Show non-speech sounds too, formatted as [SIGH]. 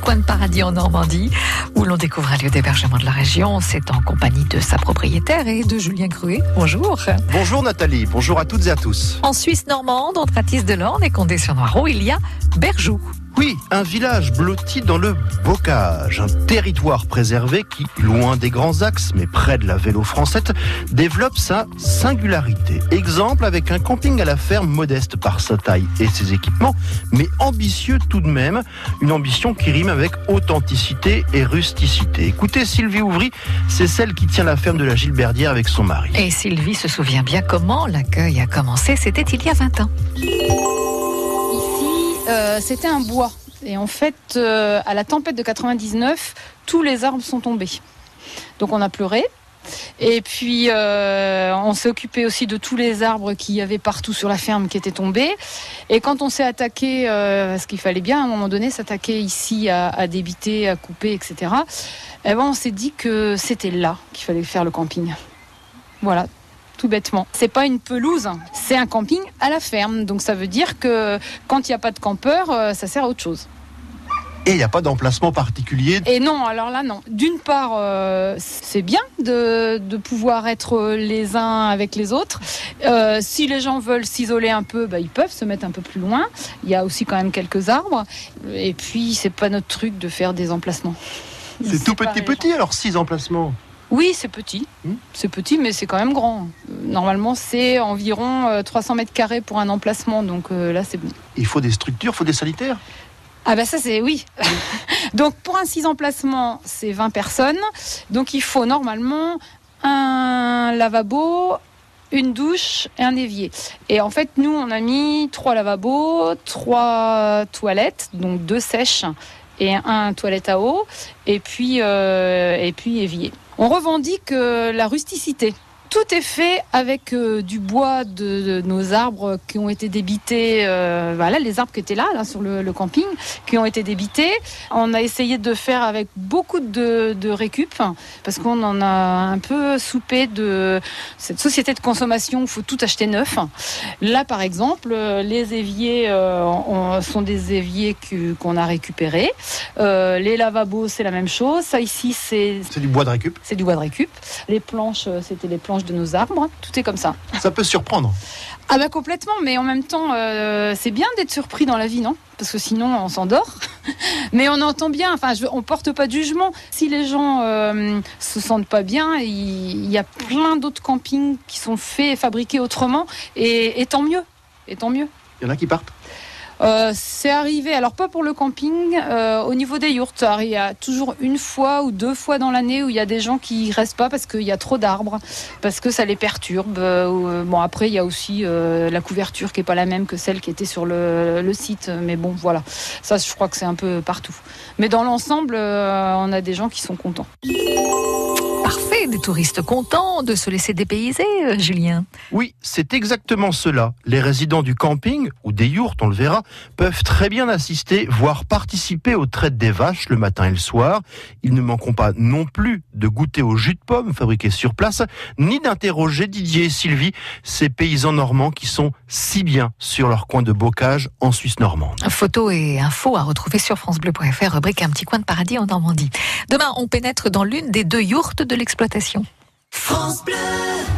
coin de paradis en Normandie, où l'on découvre un lieu d'hébergement de la région. C'est en compagnie de sa propriétaire et de Julien Cruet. Bonjour. Bonjour Nathalie, bonjour à toutes et à tous. En Suisse normande, entre Atis de l'Orne et Condé-sur-Noireau, il y a Berjoux. Oui, un village blotti dans le bocage, un territoire préservé qui, loin des grands axes, mais près de la vélo française, développe sa singularité. Exemple avec un camping à la ferme modeste par sa taille et ses équipements, mais ambitieux tout de même, une ambition qui rime avec authenticité et rusticité. Écoutez, Sylvie Ouvry, c'est celle qui tient la ferme de la Gilberdière avec son mari. Et Sylvie se souvient bien comment l'accueil a commencé, c'était il y a 20 ans. Euh, c'était un bois. Et en fait, euh, à la tempête de 99, tous les arbres sont tombés. Donc on a pleuré. Et puis euh, on s'est occupé aussi de tous les arbres qu'il y avait partout sur la ferme qui étaient tombés. Et quand on s'est attaqué, parce qu'il fallait bien à un moment donné s'attaquer ici à, débiter, à couper, etc. Eh ben, on s'est dit que c'était là qu'il fallait faire le camping. Voilà, tout bêtement. C'est pas une pelouse, c'est un camping à la ferme. Donc ça veut dire que quand il n'y a pas de campeur, euh, ça sert à autre chose. Et il n'y a pas d'emplacement particulier? Et non, alors là, non. D'une part, euh, c'est bien de, pouvoir être les uns avec les autres. Euh, si les gens veulent s'isoler un peu, bah, ils peuvent se mettre un peu plus loin. Il y a aussi quand même quelques arbres. Et puis, c'est pas notre truc de faire des emplacements. C'est tout petit, petit, alors six emplacements? Oui, c'est petit. Hmm. C'est petit, mais c'est quand même grand. Euh, normalement, c'est environ 300 euh, mètres carrés pour un emplacement. Donc euh, là, c'est bon. Il faut des structures, il faut des sanitaires? Ah bah ça c'est oui. [LAUGHS] donc pour un 6 emplacements, c'est 20 personnes. Donc il faut normalement un lavabo, une douche et un évier. Et en fait, nous, on a mis trois lavabos, trois toilettes, donc deux sèches et un toilette à eau, et puis, et puis évier. On revendique euh, la rusticité. Tout est fait avec euh, du bois de, nos arbres qui ont été débités. Euh, voilà, les arbres qui étaient là, là sur le, camping, qui ont été débités. On a essayé de faire avec beaucoup de, de récup parce qu'on en a un peu soupé de cette société de consommation où il faut tout acheter neuf. Là, par exemple, les éviers sont des éviers qu'on a récupérés. les lavabos, c'est la même chose. Ça ici, c'est c'est du bois de récup. C'est du bois de récup. Les planches, c'était les planches de nos arbres. Tout est comme ça. Ça peut surprendre. Ah bah complètement, mais en même temps, euh, c'est bien d'être surpris dans la vie, non? Parce que sinon, on s'endort. [LAUGHS] mais on entend bien, enfin, je, on porte pas de jugement. Si les gens euh, se sentent pas bien, il, y a plein d'autres campings qui sont faits et fabriqués autrement, et, et tant mieux. Et tant mieux. Il y en a qui partent? Euh, c'est arrivé, alors pas pour le camping, euh, au niveau des yurts. il y a toujours une fois ou deux fois dans l'année où il y a des gens qui restent pas parce qu'il y a trop d'arbres, parce que ça les perturbe. Euh, bon, après, il y a aussi la couverture qui est pas la même que celle qui était sur le, le site. Mais bon, voilà. Ça, je crois que c'est un peu partout. Mais dans l'ensemble, on a des gens qui sont contents des touristes contents de se laisser dépayser, euh, Julien. Oui, c'est exactement cela. Les résidents du camping, ou des yourtes, on le verra, peuvent très bien assister, voire participer aux traites des vaches le matin et le soir. Ils ne manqueront pas non plus de goûter au jus de pomme fabriqué sur place, ni d'interroger Didier et Sylvie, ces paysans normands qui sont si bien sur leur coin de bocage en Suisse normande. Photos et infos à retrouver sur francebleu.fr, rubrique Un petit coin de paradis en Normandie. Demain, on pénètre dans l'une des deux yourtes de l'exploitation. France Bleu